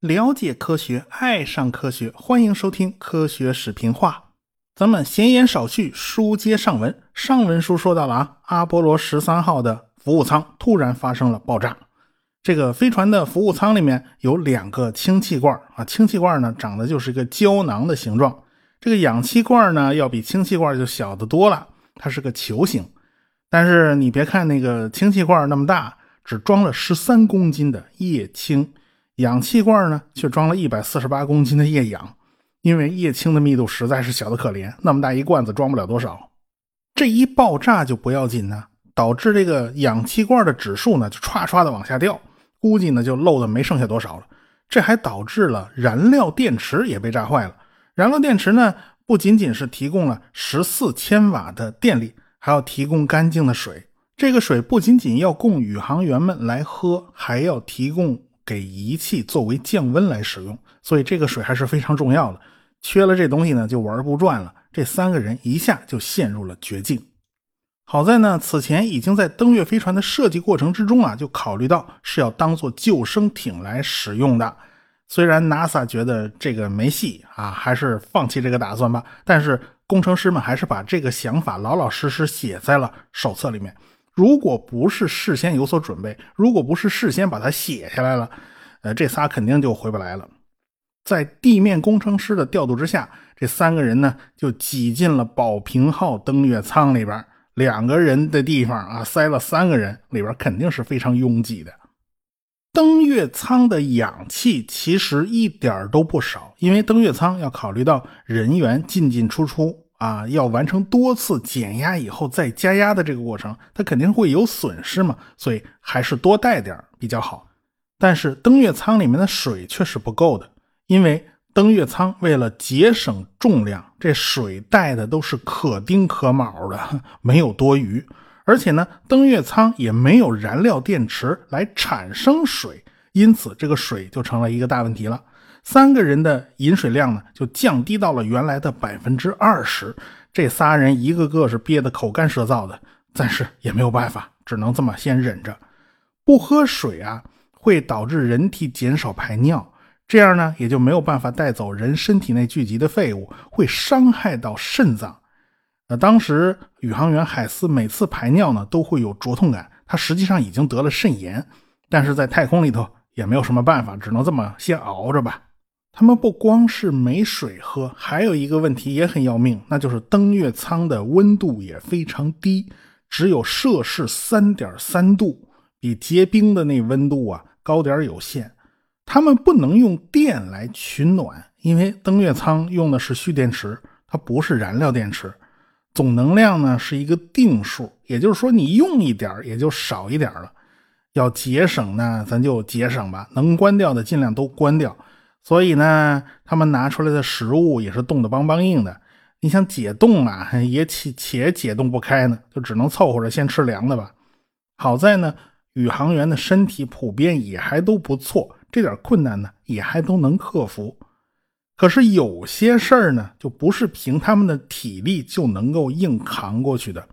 了解科学，爱上科学，欢迎收听《科学视频化》。咱们闲言少叙，书接上文。上文书说到了啊，阿波罗十三号的服务舱突然发生了爆炸。这个飞船的服务舱里面有两个氢气罐啊，氢气罐呢长得就是一个胶囊的形状。这个氧气罐呢要比氢气罐就小得多了，它是个球形。但是你别看那个氢气罐那么大，只装了十三公斤的液氢，氧气罐呢却装了一百四十八公斤的液氧。因为液氢的密度实在是小的可怜，那么大一罐子装不了多少。这一爆炸就不要紧呢，导致这个氧气罐的指数呢就唰唰的往下掉，估计呢就漏的没剩下多少了。这还导致了燃料电池也被炸坏了。燃料电池呢不仅仅是提供了十四千瓦的电力，还要提供干净的水。这个水不仅仅要供宇航员们来喝，还要提供给仪器作为降温来使用。所以这个水还是非常重要的。缺了这东西呢，就玩不转了。这三个人一下就陷入了绝境。好在呢，此前已经在登月飞船的设计过程之中啊，就考虑到是要当做救生艇来使用的。虽然 NASA 觉得这个没戏啊，还是放弃这个打算吧。但是工程师们还是把这个想法老老实实写在了手册里面。如果不是事先有所准备，如果不是事先把它写下来了，呃，这仨肯定就回不来了。在地面工程师的调度之下，这三个人呢就挤进了宝瓶号登月舱里边。两个人的地方啊，塞了三个人，里边肯定是非常拥挤的。登月舱的氧气其实一点都不少，因为登月舱要考虑到人员进进出出啊，要完成多次减压以后再加压的这个过程，它肯定会有损失嘛，所以还是多带点比较好。但是登月舱里面的水却是不够的。因为登月舱为了节省重量，这水带的都是可丁可卯的，没有多余。而且呢，登月舱也没有燃料电池来产生水，因此这个水就成了一个大问题了。三个人的饮水量呢，就降低到了原来的百分之二十。这仨人一个个是憋得口干舌燥的，但是也没有办法，只能这么先忍着。不喝水啊，会导致人体减少排尿。这样呢，也就没有办法带走人身体内聚集的废物，会伤害到肾脏。那当时宇航员海斯每次排尿呢，都会有灼痛感，他实际上已经得了肾炎，但是在太空里头也没有什么办法，只能这么先熬着吧。他们不光是没水喝，还有一个问题也很要命，那就是登月舱的温度也非常低，只有摄氏三点三度，比结冰的那温度啊高点有限。他们不能用电来取暖，因为登月舱用的是蓄电池，它不是燃料电池。总能量呢是一个定数，也就是说你用一点也就少一点了。要节省呢，咱就节省吧，能关掉的尽量都关掉。所以呢，他们拿出来的食物也是冻得邦邦硬的。你想解冻啊，也且且解冻不开呢，就只能凑合着先吃凉的吧。好在呢，宇航员的身体普遍也还都不错。这点困难呢，也还都能克服。可是有些事儿呢，就不是凭他们的体力就能够硬扛过去的。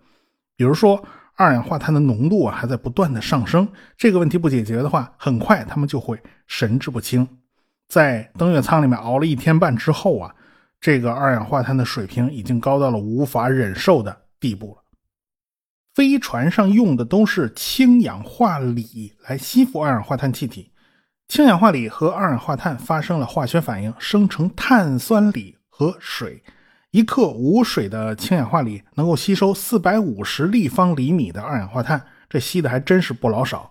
比如说，二氧化碳的浓度啊，还在不断的上升。这个问题不解决的话，很快他们就会神志不清。在登月舱里面熬了一天半之后啊，这个二氧化碳的水平已经高到了无法忍受的地步了。飞船上用的都是氢氧化锂来吸附二氧化碳气体。氢氧化锂和二氧化碳发生了化学反应，生成碳酸锂和水。一克无水的氢氧化锂能够吸收四百五十立方厘米的二氧化碳，这吸的还真是不老少。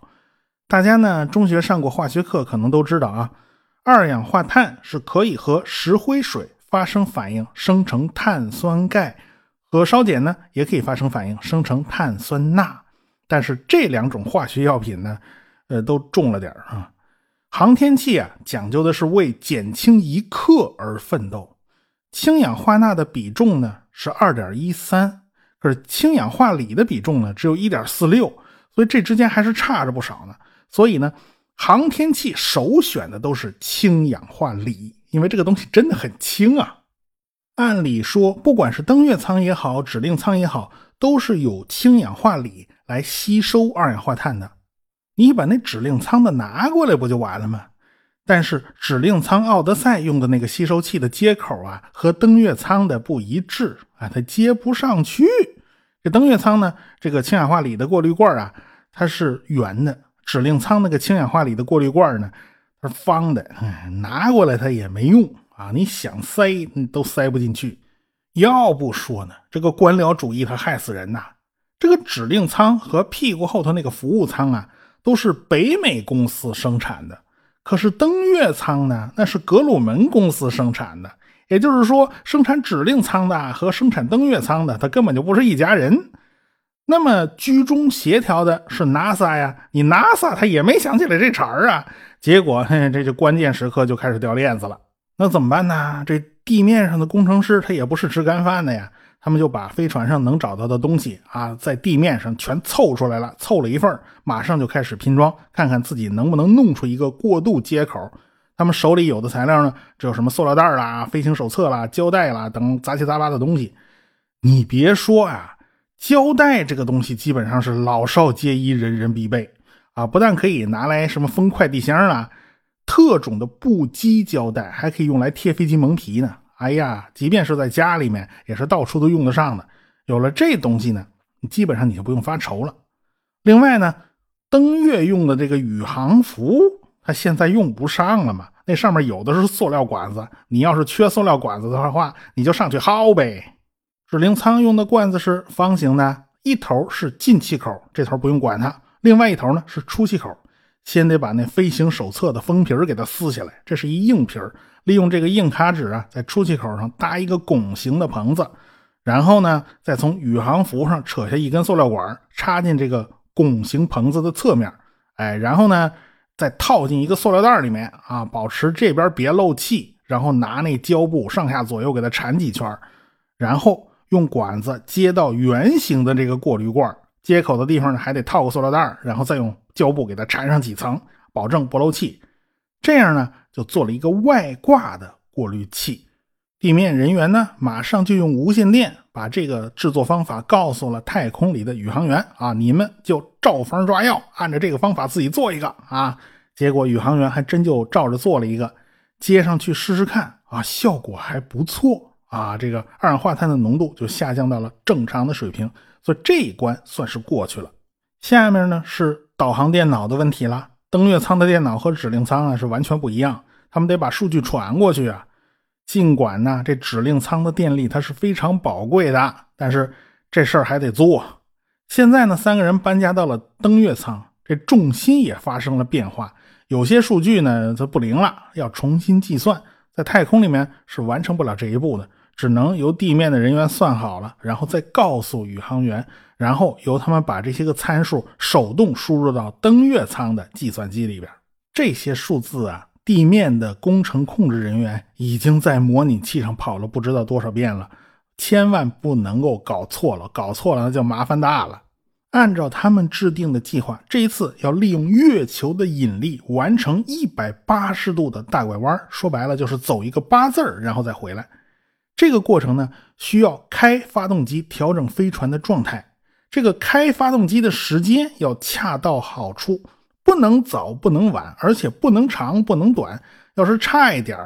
大家呢，中学上过化学课，可能都知道啊，二氧化碳是可以和石灰水发生反应，生成碳酸钙；和烧碱呢，也可以发生反应，生成碳酸钠。但是这两种化学药品呢，呃，都重了点啊。航天器啊，讲究的是为减轻一克而奋斗。氢氧化钠的比重呢是二点一三，可是氢氧化锂的比重呢只有一点四六，所以这之间还是差着不少呢。所以呢，航天器首选的都是氢氧化锂，因为这个东西真的很轻啊。按理说，不管是登月舱也好，指令舱也好，都是有氢氧化锂来吸收二氧化碳的。你把那指令舱的拿过来不就完了吗？但是指令舱奥德赛用的那个吸收器的接口啊，和登月舱的不一致啊，它接不上去。这登月舱呢，这个氢氧化锂的过滤罐啊，它是圆的；指令舱那个氢氧化锂的过滤罐呢，它是方的。拿过来它也没用啊，你想塞你都塞不进去。要不说呢，这个官僚主义它害死人呐！这个指令舱和屁股后头那个服务舱啊。都是北美公司生产的，可是登月舱呢？那是格鲁门公司生产的。也就是说，生产指令舱的和生产登月舱的，他根本就不是一家人。那么居中协调的是 NASA 呀？你 NASA 他也没想起来这茬儿啊。结果，嘿，这就关键时刻就开始掉链子了。那怎么办呢？这地面上的工程师他也不是吃干饭的呀。他们就把飞船上能找到的东西啊，在地面上全凑出来了，凑了一份马上就开始拼装，看看自己能不能弄出一个过渡接口。他们手里有的材料呢，只有什么塑料袋啦、飞行手册啦、胶带啦等杂七杂八的东西。你别说啊，胶带这个东西基本上是老少皆宜，人人必备啊！不但可以拿来什么封快递箱啊，特种的布基胶带还可以用来贴飞机蒙皮呢。哎呀，即便是在家里面，也是到处都用得上的。有了这东西呢，你基本上你就不用发愁了。另外呢，登月用的这个宇航服，它现在用不上了嘛？那上面有的是塑料管子，你要是缺塑料管子的话，你就上去薅呗。指令舱用的罐子是方形的，一头是进气口，这头不用管它；另外一头呢是出气口。先得把那飞行手册的封皮给它撕下来，这是一硬皮。利用这个硬卡纸啊，在出气口上搭一个拱形的棚子，然后呢，再从宇航服上扯下一根塑料管，插进这个拱形棚子的侧面，哎，然后呢，再套进一个塑料袋里面啊，保持这边别漏气，然后拿那胶布上下左右给它缠几圈，然后用管子接到圆形的这个过滤罐接口的地方呢，还得套个塑料袋，然后再用胶布给它缠上几层，保证不漏气。这样呢，就做了一个外挂的过滤器。地面人员呢，马上就用无线电把这个制作方法告诉了太空里的宇航员啊，你们就照方抓药，按照这个方法自己做一个啊。结果宇航员还真就照着做了一个，接上去试试看啊，效果还不错啊，这个二氧化碳的浓度就下降到了正常的水平。所以这一关算是过去了。下面呢是导航电脑的问题了。登月舱的电脑和指令舱啊是完全不一样，他们得把数据传过去啊。尽管呢这指令舱的电力它是非常宝贵的，但是这事儿还得做。现在呢三个人搬家到了登月舱，这重心也发生了变化，有些数据呢它不灵了，要重新计算。在太空里面是完成不了这一步的。只能由地面的人员算好了，然后再告诉宇航员，然后由他们把这些个参数手动输入到登月舱的计算机里边。这些数字啊，地面的工程控制人员已经在模拟器上跑了不知道多少遍了，千万不能够搞错了，搞错了那就麻烦大了。按照他们制定的计划，这一次要利用月球的引力完成一百八十度的大拐弯，说白了就是走一个八字儿然后再回来。这个过程呢，需要开发动机调整飞船的状态。这个开发动机的时间要恰到好处，不能早，不能晚，而且不能长，不能短。要是差一点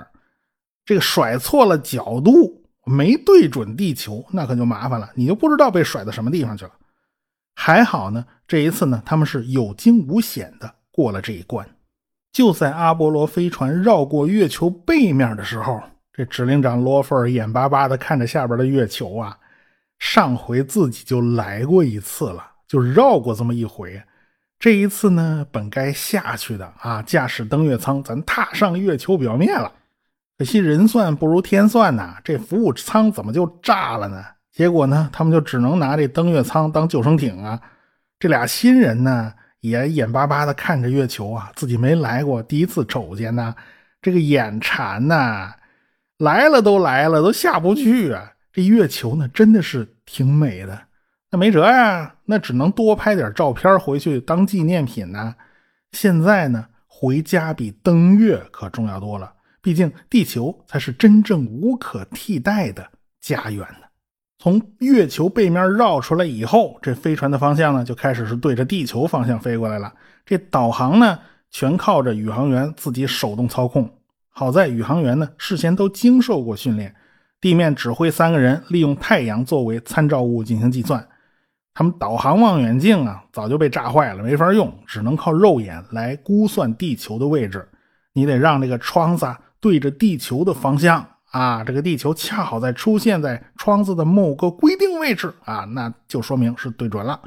这个甩错了角度，没对准地球，那可就麻烦了，你就不知道被甩到什么地方去了。还好呢，这一次呢，他们是有惊无险的过了这一关。就在阿波罗飞船绕过月球背面的时候。这指令长罗弗尔眼巴巴地看着下边的月球啊，上回自己就来过一次了，就绕过这么一回。这一次呢，本该下去的啊，驾驶登月舱，咱踏上月球表面了。可惜人算不如天算呐，这服务舱怎么就炸了呢？结果呢，他们就只能拿这登月舱当救生艇啊。这俩新人呢，也眼巴巴地看着月球啊，自己没来过，第一次瞅见呢，这个眼馋呐。来了都来了，都下不去啊！这月球呢，真的是挺美的。那没辙呀，那只能多拍点照片回去当纪念品呢。现在呢，回家比登月可重要多了，毕竟地球才是真正无可替代的家园呢。从月球背面绕出来以后，这飞船的方向呢就开始是对着地球方向飞过来了。这导航呢全靠着宇航员自己手动操控。好在宇航员呢事先都经受过训练，地面指挥三个人利用太阳作为参照物进行计算。他们导航望远镜啊早就被炸坏了，没法用，只能靠肉眼来估算地球的位置。你得让这个窗子啊对着地球的方向。啊，这个地球恰好在出现在窗子的某个规定位置啊，那就说明是对准了。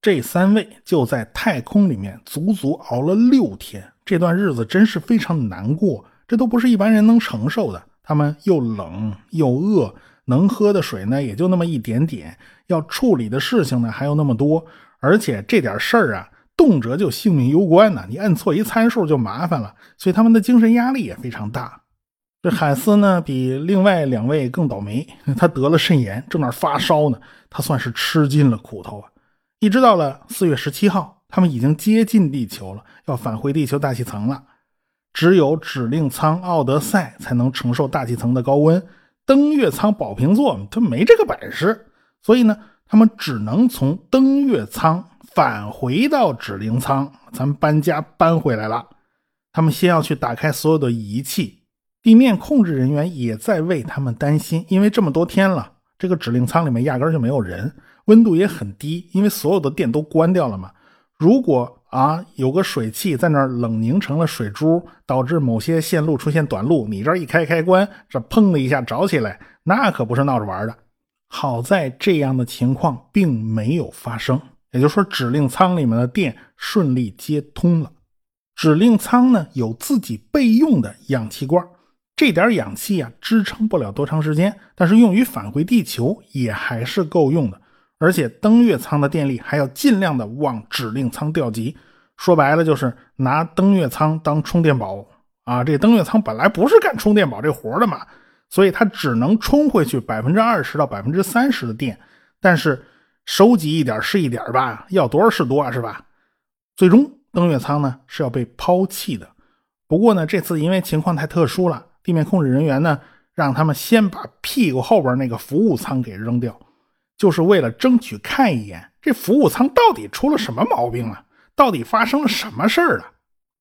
这三位就在太空里面足足熬了六天，这段日子真是非常难过，这都不是一般人能承受的。他们又冷又饿，能喝的水呢也就那么一点点，要处理的事情呢还有那么多，而且这点事儿啊，动辄就性命攸关呢，你按错一参数就麻烦了，所以他们的精神压力也非常大。这海斯呢，比另外两位更倒霉，他得了肾炎，正那发烧呢。他算是吃尽了苦头啊！一直到了四月十七号，他们已经接近地球了，要返回地球大气层了。只有指令舱奥德赛才能承受大气层的高温，登月舱宝瓶座他没这个本事，所以呢，他们只能从登月舱返回到指令舱。咱们搬家搬回来了，他们先要去打开所有的仪器。地面控制人员也在为他们担心，因为这么多天了，这个指令舱里面压根就没有人，温度也很低，因为所有的电都关掉了嘛。如果啊有个水汽在那儿冷凝成了水珠，导致某些线路出现短路，你这一开开关，这砰的一下着起来，那可不是闹着玩的。好在这样的情况并没有发生，也就是说指令舱里面的电顺利接通了。指令舱呢有自己备用的氧气罐。这点氧气啊，支撑不了多长时间，但是用于返回地球也还是够用的。而且登月舱的电力还要尽量的往指令舱调集，说白了就是拿登月舱当充电宝啊！这登月舱本来不是干充电宝这活的嘛，所以它只能充回去百分之二十到百分之三十的电，但是收集一点是一点吧，要多少是多啊，是吧？最终登月舱呢是要被抛弃的。不过呢，这次因为情况太特殊了。地面控制人员呢，让他们先把屁股后边那个服务舱给扔掉，就是为了争取看一眼这服务舱到底出了什么毛病了，到底发生了什么事儿了。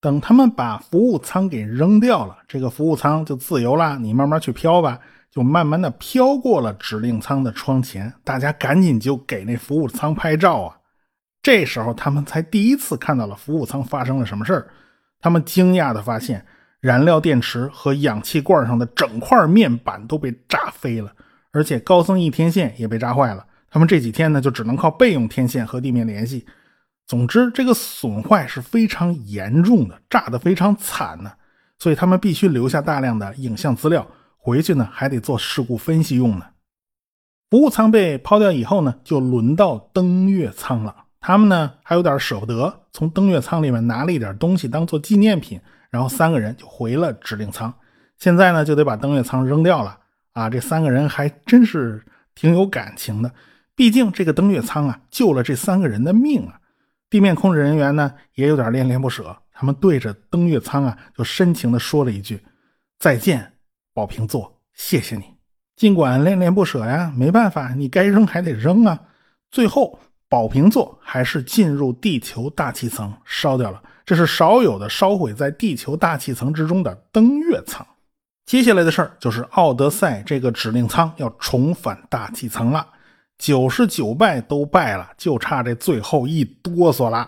等他们把服务舱给扔掉了，这个服务舱就自由了，你慢慢去飘吧，就慢慢的飘过了指令舱的窗前。大家赶紧就给那服务舱拍照啊！这时候他们才第一次看到了服务舱发生了什么事儿，他们惊讶的发现。燃料电池和氧气罐上的整块面板都被炸飞了，而且高增益天线也被炸坏了。他们这几天呢，就只能靠备用天线和地面联系。总之，这个损坏是非常严重的，炸得非常惨呢。所以他们必须留下大量的影像资料，回去呢还得做事故分析用呢。服务舱被抛掉以后呢，就轮到登月舱了。他们呢还有点舍不得，从登月舱里面拿了一点东西当做纪念品。然后三个人就回了指令舱，现在呢就得把登月舱扔掉了啊！这三个人还真是挺有感情的，毕竟这个登月舱啊救了这三个人的命啊！地面控制人员呢也有点恋恋不舍，他们对着登月舱啊就深情地说了一句：“再见，宝瓶座，谢谢你。”尽管恋恋不舍呀，没办法，你该扔还得扔啊！最后，宝瓶座还是进入地球大气层烧掉了。这是少有的烧毁在地球大气层之中的登月舱。接下来的事儿就是奥德赛这个指令舱要重返大气层了。九十九败都败了，就差这最后一哆嗦了。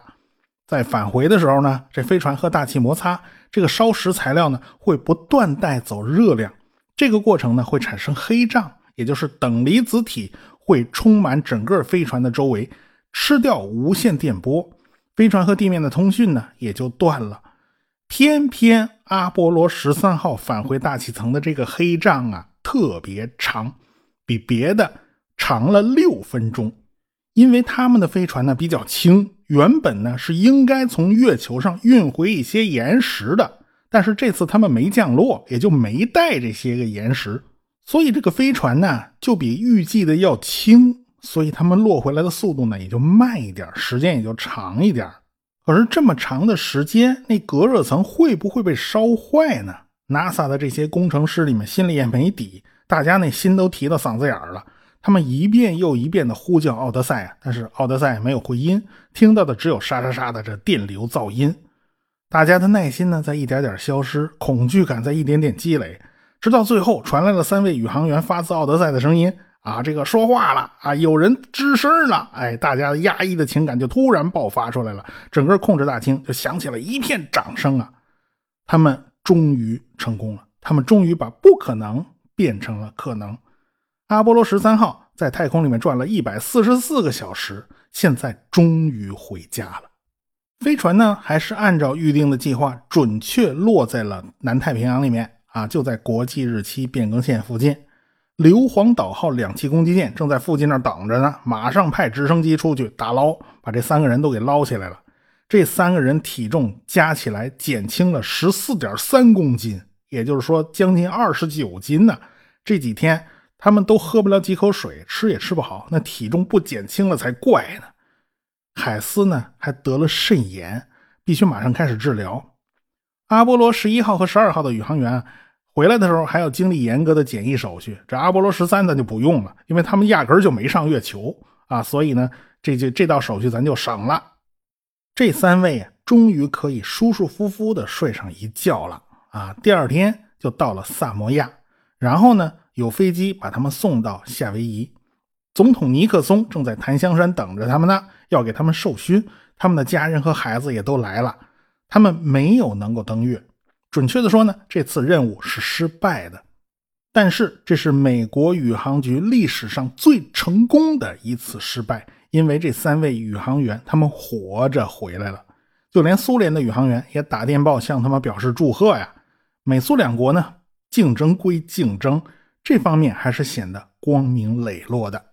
在返回的时候呢，这飞船和大气摩擦，这个烧蚀材料呢会不断带走热量，这个过程呢会产生黑障，也就是等离子体会充满整个飞船的周围，吃掉无线电波。飞船和地面的通讯呢，也就断了。偏偏阿波罗十三号返回大气层的这个黑障啊，特别长，比别的长了六分钟。因为他们的飞船呢比较轻，原本呢是应该从月球上运回一些岩石的，但是这次他们没降落，也就没带这些个岩石，所以这个飞船呢就比预计的要轻。所以他们落回来的速度呢也就慢一点，时间也就长一点。可是这么长的时间，那隔热层会不会被烧坏呢？NASA 的这些工程师里面心里也没底，大家那心都提到嗓子眼儿了。他们一遍又一遍的呼叫奥德赛，但是奥德赛没有回音，听到的只有沙沙沙的这电流噪音。大家的耐心呢，在一点点消失，恐惧感在一点点积累，直到最后传来了三位宇航员发自奥德赛的声音啊，这个说话了啊，有人吱声了，哎，大家压抑的情感就突然爆发出来了，整个控制大厅就响起了一片掌声啊，他们终于成功了，他们终于把不可能变成了可能。阿波罗十三号在太空里面转了一百四十四个小时，现在终于回家了。飞船呢，还是按照预定的计划，准确落在了南太平洋里面啊，就在国际日期变更线附近。硫磺岛号两栖攻击舰正在附近那儿等着呢，马上派直升机出去打捞，把这三个人都给捞起来了。这三个人体重加起来减轻了十四点三公斤，也就是说将近二十九斤呢。这几天。他们都喝不了几口水，吃也吃不好，那体重不减轻了才怪呢。海斯呢还得了肾炎，必须马上开始治疗。阿波罗十一号和十二号的宇航员回来的时候还要经历严格的检疫手续，这阿波罗十三咱就不用了，因为他们压根儿就没上月球啊，所以呢这就这道手续咱就省了。这三位啊，终于可以舒舒服服的睡上一觉了啊！第二天就到了萨摩亚，然后呢？有飞机把他们送到夏威夷，总统尼克松正在檀香山等着他们呢，要给他们授勋。他们的家人和孩子也都来了，他们没有能够登月。准确的说呢，这次任务是失败的。但是这是美国宇航局历史上最成功的一次失败，因为这三位宇航员他们活着回来了。就连苏联的宇航员也打电报向他们表示祝贺呀。美苏两国呢，竞争归竞争。这方面还是显得光明磊落的。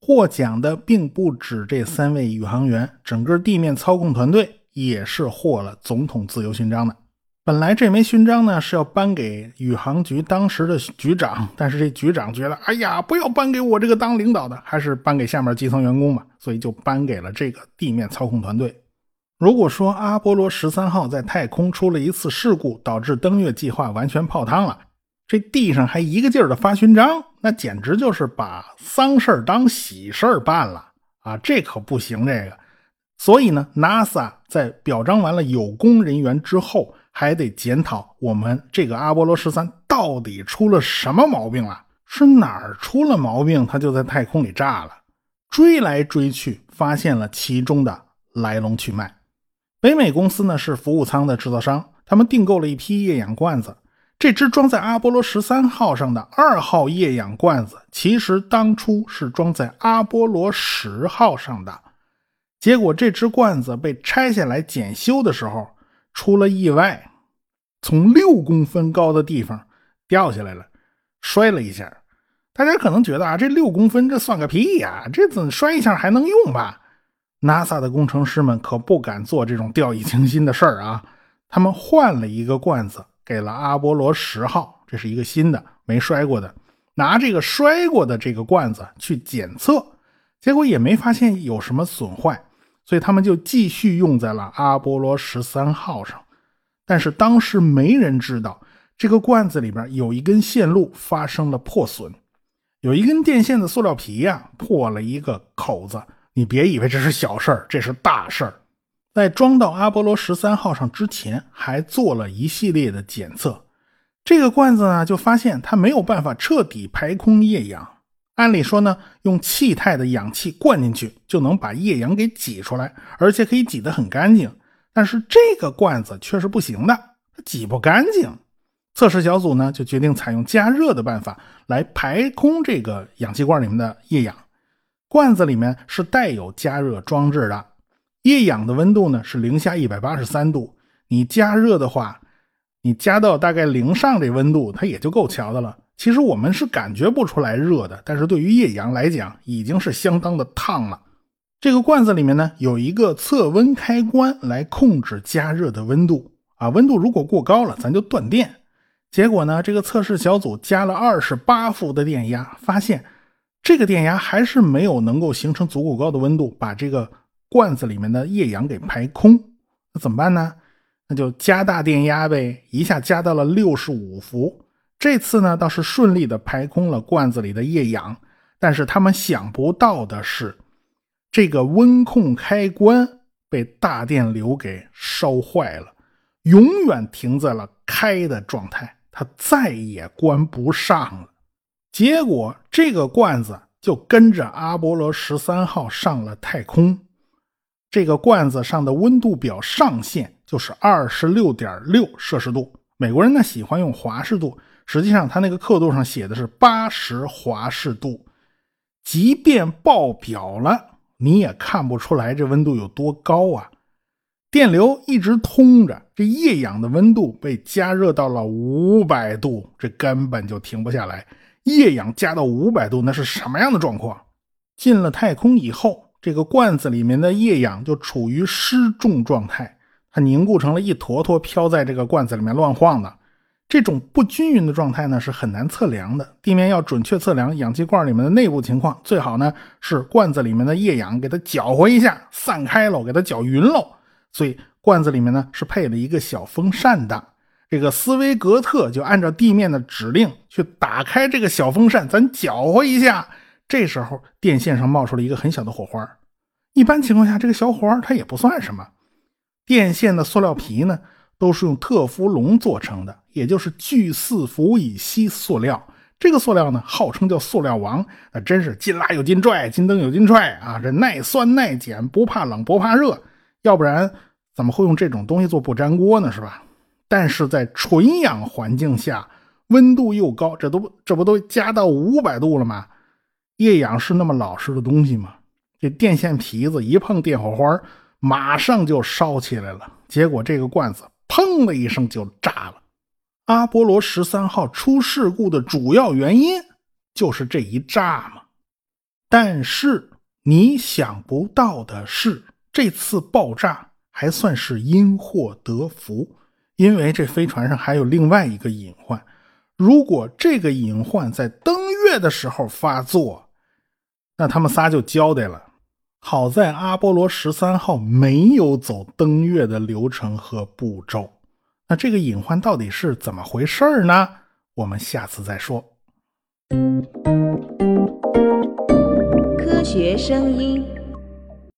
获奖的并不止这三位宇航员，整个地面操控团队也是获了总统自由勋章的。本来这枚勋章呢是要颁给宇航局当时的局长，但是这局长觉得，哎呀，不要颁给我这个当领导的，还是颁给下面基层员工吧，所以就颁给了这个地面操控团队。如果说阿波罗十三号在太空出了一次事故，导致登月计划完全泡汤了。这地上还一个劲儿的发勋章，那简直就是把丧事儿当喜事儿办了啊！这可不行，这个。所以呢，NASA 在表彰完了有功人员之后，还得检讨我们这个阿波罗十三到底出了什么毛病了？是哪儿出了毛病？它就在太空里炸了。追来追去，发现了其中的来龙去脉。北美公司呢是服务舱的制造商，他们订购了一批液氧罐子。这只装在阿波罗十三号上的二号液氧罐子，其实当初是装在阿波罗十号上的。结果这只罐子被拆下来检修的时候出了意外，从六公分高的地方掉下来了，摔了一下。大家可能觉得啊，这六公分这算个屁呀，这怎摔一下还能用吧？NASA 的工程师们可不敢做这种掉以轻心的事儿啊，他们换了一个罐子。给了阿波罗十号，这是一个新的没摔过的，拿这个摔过的这个罐子去检测，结果也没发现有什么损坏，所以他们就继续用在了阿波罗十三号上。但是当时没人知道，这个罐子里边有一根线路发生了破损，有一根电线的塑料皮呀破了一个口子。你别以为这是小事儿，这是大事儿。在装到阿波罗十三号上之前，还做了一系列的检测。这个罐子呢，就发现它没有办法彻底排空液氧。按理说呢，用气态的氧气灌进去就能把液氧给挤出来，而且可以挤得很干净。但是这个罐子却是不行的，它挤不干净。测试小组呢，就决定采用加热的办法来排空这个氧气罐里面的液氧。罐子里面是带有加热装置的。液氧的温度呢是零下一百八十三度，你加热的话，你加到大概零上这温度，它也就够瞧的了。其实我们是感觉不出来热的，但是对于液氧来讲，已经是相当的烫了。这个罐子里面呢有一个测温开关来控制加热的温度啊，温度如果过高了，咱就断电。结果呢，这个测试小组加了二十八伏的电压，发现这个电压还是没有能够形成足够高的温度，把这个。罐子里面的液氧给排空，那怎么办呢？那就加大电压呗，一下加到了六十五伏。这次呢倒是顺利的排空了罐子里的液氧，但是他们想不到的是，这个温控开关被大电流给烧坏了，永远停在了开的状态，它再也关不上了。结果，这个罐子就跟着阿波罗十三号上了太空。这个罐子上的温度表上限就是二十六点六摄氏度。美国人呢喜欢用华氏度，实际上它那个刻度上写的是八十华氏度。即便爆表了，你也看不出来这温度有多高啊！电流一直通着，这液氧的温度被加热到了五百度，这根本就停不下来。液氧加到五百度，那是什么样的状况？进了太空以后。这个罐子里面的液氧就处于失重状态，它凝固成了一坨坨，飘在这个罐子里面乱晃的。这种不均匀的状态呢是很难测量的。地面要准确测量氧气罐里面的内部情况，最好呢是罐子里面的液氧给它搅和一下，散开了，给它搅匀喽。所以罐子里面呢是配了一个小风扇的。这个斯威格特就按照地面的指令去打开这个小风扇，咱搅和一下。这时候，电线上冒出了一个很小的火花。一般情况下，这个小火花它也不算什么。电线的塑料皮呢，都是用特氟龙做成的，也就是聚四氟乙烯塑料。这个塑料呢，号称叫“塑料王”，那真是金拉有金拽，金灯有金踹啊！这耐酸耐碱，不怕冷不怕热。要不然怎么会用这种东西做不粘锅呢？是吧？但是在纯氧环境下，温度又高，这都这不都加到五百度了吗？液氧是那么老实的东西吗？这电线皮子一碰电火花，马上就烧起来了。结果这个罐子砰的一声就炸了。阿波罗十三号出事故的主要原因就是这一炸嘛。但是你想不到的是，这次爆炸还算是因祸得福，因为这飞船上还有另外一个隐患。如果这个隐患在登月的时候发作，那他们仨就交代了。好在阿波罗十三号没有走登月的流程和步骤。那这个隐患到底是怎么回事呢？我们下次再说。科学声音。